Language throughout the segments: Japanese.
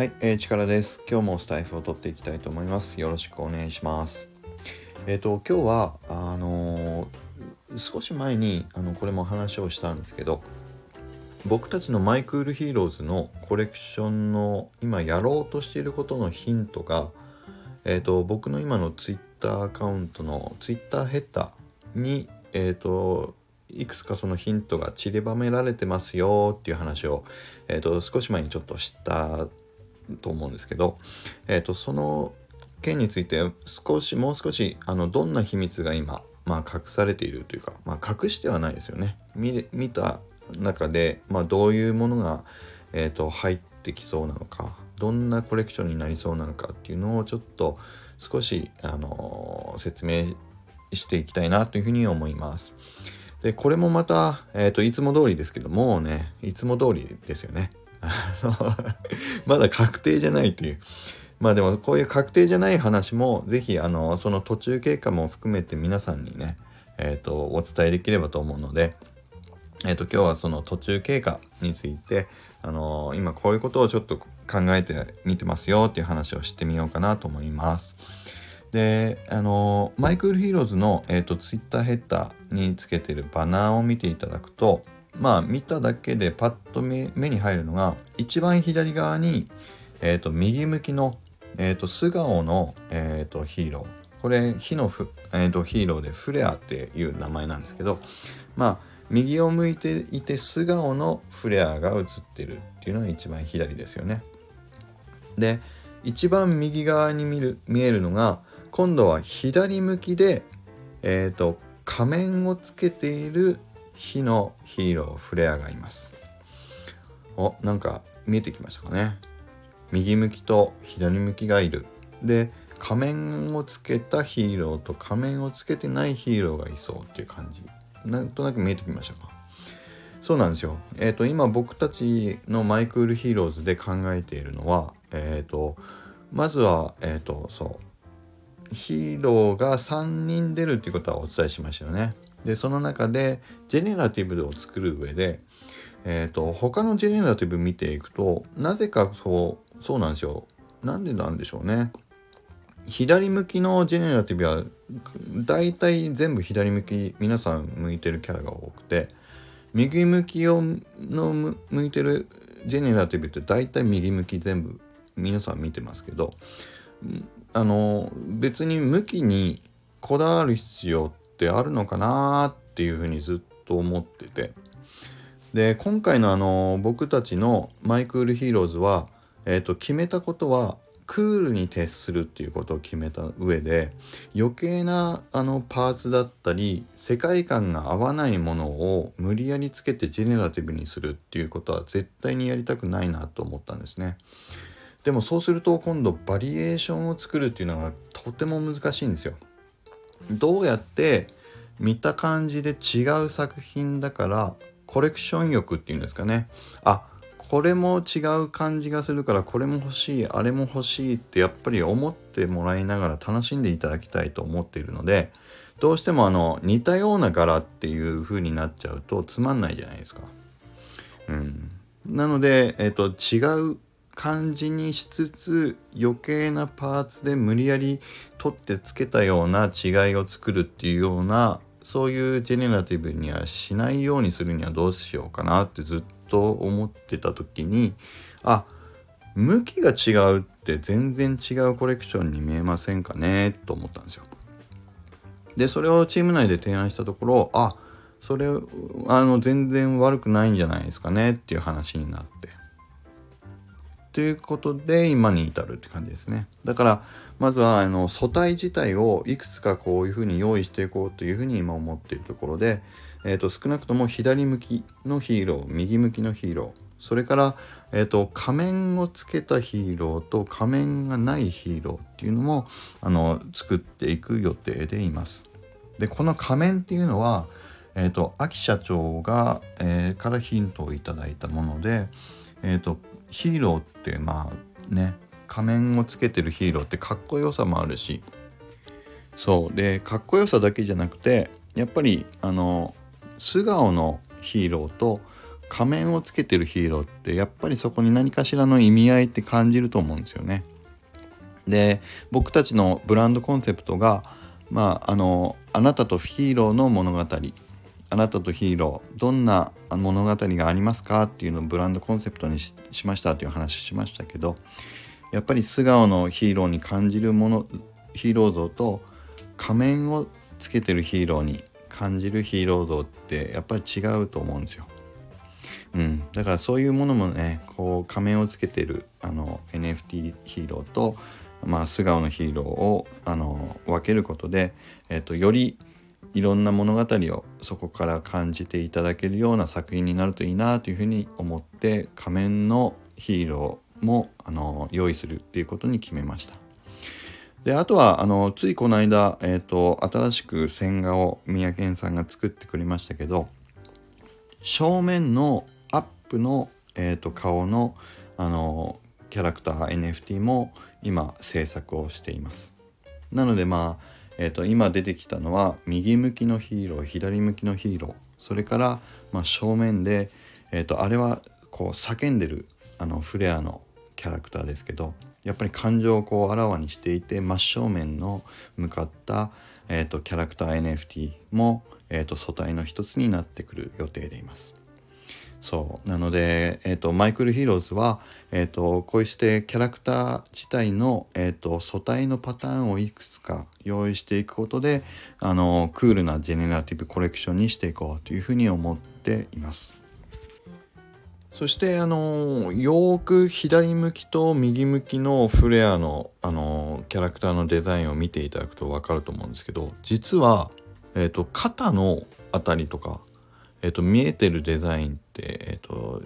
はい、えー、力です。今日もスタイフを取っていきたいと思います。よろしくお願いします。えっ、ー、と、今日は、あのー、少し前に、あの、これも話をしたんですけど、僕たちのマイクールヒーローズのコレクションの今やろうとしていることのヒントが、えっ、ー、と、僕の今のツイッターアカウントのツイッターヘッダーに、えっ、と、いくつかそのヒントが散りばめられてますよっていう話を、えーと少し前にちょっと知ったと思うんですけど、えーと、その件について少しもう少しあのどんな秘密が今、まあ、隠されているというか、まあ、隠してはないですよね。見見た中で、まあ、どういうものが、えーと、入ってきそうなのかどんなコレクションになりそうなのかっていうのをちょっと少し、あのー、説明していきたいなというふうに思います。で、これもまた、えっ、ー、と、いつも通りですけどもね、いつも通りですよね。まだ確定じゃないという。まあでもこういう確定じゃない話もぜひあのその途中経過も含めて皆さんにね、え、ー、とお伝えできればと思うので、え、ー、と今日はその途中経過についてあの、今こういうことをちょっと考えてみてますよっていう話をしてみようかなと思います。で、あのマイクルヒーローズの、えーと、ツイッターヘッダーにつけてるバナーを見ていただくと、まあ見ただけでパッと目に入るのが一番左側に、えーと、右向きの、えーと、素顔の、えーと、ヒーローこれ火のふ、えー、とヒーローでフレアっていう名前なんですけどまあ右を向いていて素顔のフレアが映ってるっていうのが一番左ですよね。で一番右側に見る見えるのが今度は左向きで、えーと仮面をつけている火のヒーローフレアがいます。おなんか見えてきましたかね。右向きと左向きがいる。で仮面をつけたヒーローと仮面をつけてないヒーローがいそうっていう感じ。なんとなく見えてきましたか。そうなんですよ。えっ、ー、と今僕たちのマイクールヒーローズで考えているのはえっ、ー、とまずはえっ、ー、とそう。ヒーローが3人出るっていうことはお伝えしましたよね。でその中でジェネラティブを作る上で、えーと、他のジェネラティブ見ていくとなぜかそうそうなんですよ。なんでなんでしょうね。左向きのジェネラティブは大体全部左向き皆さん向いてるキャラが多くて右向きをの向いてるジェネラティブって大体右向き全部皆さん見てますけどあの別に向きにこだわる必要ってあるのかなっていうふうにずっと思っててで今回のあの僕たちのマイクールヒーローズは、えー、と決めたことはクールに徹するっていうことを決めた上で余計なあのパーツだったり世界観が合わないものを無理やりつけてジェネラティブにするっていうことは絶対にやりたくないなと思ったんですね。でもそうすると今度バリエーションを作るっていうのがとても難しいんですよ。どうやって見た感じで違う作品だからコレクション欲っていうんですかねあこれも違う感じがするからこれも欲しいあれも欲しいってやっぱり思ってもらいながら楽しんでいただきたいと思っているのでどうしてもあの似たような柄っていう風になっちゃうとつまんないじゃないですか。うん、なので、えっと、違う感じにしつつ余計なパーツで無理やり取ってつけたような違いを作るっていうようなそういうジェネラティブにはしないようにするにはどうしようかなってずっと思ってた時にあ向きが違うって全然違うコレクションに見えませんかねと思ったんですよ。でそれをチーム内で提案したところあそれあの全然悪くないんじゃないですかねっていう話になってということで今に至るって感じですね。だからまずはあの素体自体をいくつかこういうふうに用意していこうというふうに今思っているところで、えー、と少なくとも左向きのヒーロー右向きのヒーローそれから、えーと、仮面をつけたヒーローと仮面がないヒーローっていうのもあの作っていく予定でいます。でこの仮面っていうのは、えーと、秋社長が、えー、からヒントをいただいたもので、えーとヒーローってまあね仮面をつけてるヒーローってかっこよさもあるし。そう。でかっこよさだけじゃなくてやっぱりあの素顔のヒーローと仮面をつけてるヒーローってやっぱりそこに何かしらの意味合いって感じると思うんですよね。で僕たちのブランドコンセプトがまああのあなたとヒーローの物語。あなたとヒーローどんな物語がありますかっていうのをブランドコンセプトにしましたという話しましたけどやっぱり素顔のヒーローに感じるものヒーロー像と仮面をつけてるヒーローに感じるヒーロー像ってやっぱり違うと思うんですよ。うん、だからそういうものもねこう仮面をつけてるあの NFT ヒーローと、まあ、素顔のヒーローをあの分けることで、えーと、よりいろんな物語をそこから感じていただけるような作品になるといいなというふうに思って仮面のヒーローもあの用意するっていうことに決めました。であとはあのついこの間、えーと、新しく線画を三宅さんが作ってくれましたけど正面のアップの、えーと、顔のあのキャラクター NFT も今制作をしています。なのでまあ、えーと、今出てきたのは右向きのヒーロー左向きのヒーローそれから、まあ、正面で、えー、とあれはこう叫んでるあのフレアのキャラクターですけどやっぱり感情をこうあらわにしていて真正面の向かった、えーと、キャラクター NFT も、えーと、素体の一つになってくる予定でいます。そうなので、えーと、マイクル・ヒーローズは、えー、とこうしてキャラクター自体の、えー、と素体のパターンをいくつか用意していくことであのクールなジェネラティブコレクションにしていこうというふうに思っています。そしてあのよく左向きと右向きのフレアのあのキャラクターのデザインを見ていただくと分かると思うんですけど実は、えーと、肩の辺りとか、えーと、見えてるデザインって、えーと、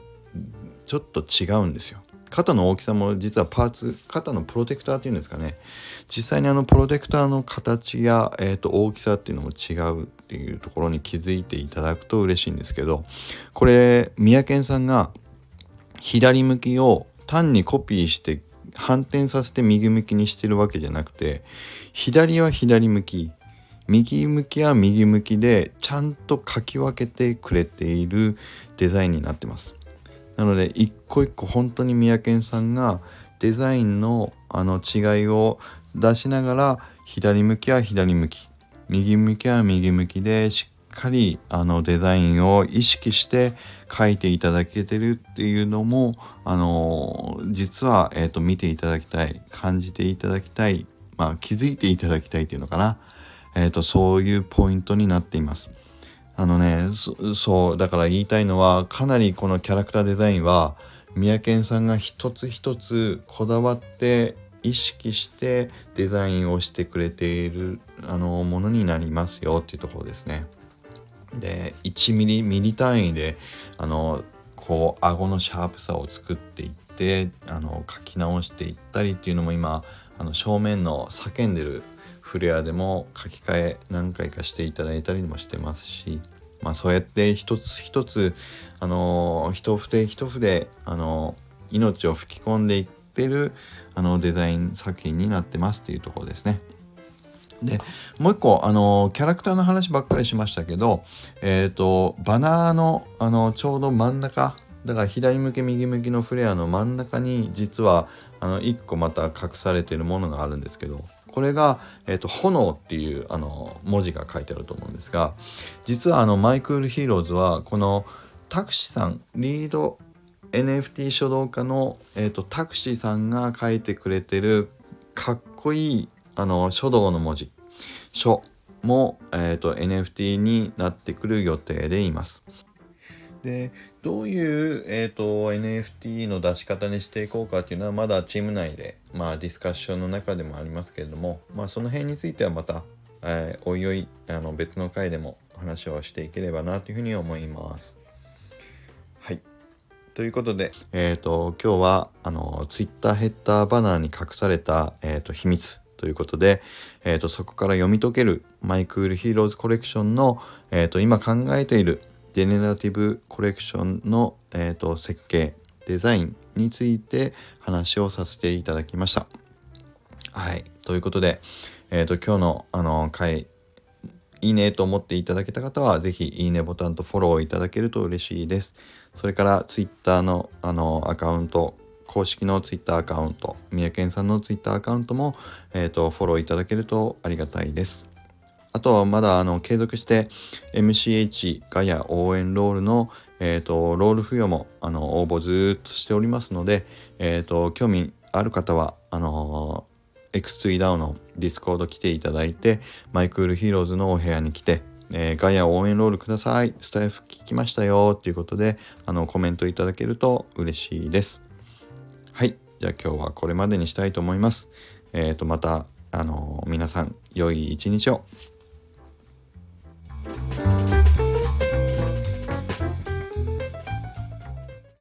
ちょっと違うんですよ。肩の大きさも実はパーツ肩のプロテクターっていうんですかね実際にあのプロテクターの形や、えー、と大きさっていうのも違うっていうところに気づいていただくと嬉しいんですけどこれ三宅さんが左向きを単にコピーして反転させて右向きにしてるわけじゃなくて左は左向き右向きは右向きでちゃんと書き分けてくれているデザインになってます。なので一個一個本当に三宅さんがデザインのあの違いを出しながら左向きは左向き右向きは右向きでしっかりあのデザインを意識して書いていただけてるっていうのもあの実は、えーと、見ていただきたい感じていただきたい、まあ、気づいていただきたいっていうのかな、えーと、そういうポイントになっています。あのねそうだから言いたいのはかなりこのキャラクターデザインは三宅さんが一つ一つこだわって意識してデザインをしてくれているあのものになりますよっていうところですね。で1ミリミリ単位であのこう顎のシャープさを作っていってあの書き直していったりっていうのも今あの正面の叫んでるフレアでも書き換え何回かしていただいたりもしてますし、まあ、そうやって一つ一つあの一筆一筆あの命を吹き込んでいってるあのデザイン作品になってますっていうところですね。でもう一個あのキャラクターの話ばっかりしましたけどえっ、ー、とバナーのあのちょうど真ん中だから左向き右向きのフレアの真ん中に実はあの1個また隠されてるものがあるんですけどこれが、えーと、炎っていうあの文字が書いてあると思うんですが実はあのマイクールヒーローズはこのタクシーさんリード NFT 書道家の、えーとタクシーさんが書いてくれてるかっこいいあの書道の文字書も、えーと、NFT になってくる予定でいます。でどういう、えーと、NFT の出し方にしていこうかっていうのはまだチーム内で、まあ、ディスカッションの中でもありますけれども、まあ、その辺についてはまた、えー、おいおいあの別の回でも話をしていければなというふうに思います。はいということで、えっ、ー、と今日はあの Twitter ヘッダーバナーに隠された、えーと秘密ということで、えーと、そこから読み解けるマイクールヒーローズコレクションの、えーと、今考えているジェネラティブコレクションの、えーと、設計デザインについて話をさせていただきました。はいということで、えー、と今日のあの回いいねと思っていただけた方は、ぜひいいねボタンとフォローいただけると嬉しいです。それから Twitter のあのアカウント、公式の Twitter アカウント、三宅さんの Twitter アカウントも、えーと、フォローいただけるとありがたいです。あとはまだあの継続して MCH ガヤ応援ロールの、えーと、ロール付与もあの応募ずっとしておりますので、えーと、興味ある方はあのー、X2DAO の Discord 来ていただいてマイクールヒーローズのお部屋に来てえー、ガイア応援ロールください。スタイフ聞きましたよ。っていうことで、あの、コメントいただけると嬉しいです。はい。じゃあ今日はこれまでにしたいと思います。えっ、ー、と、また、あの、皆さん、良い一日を。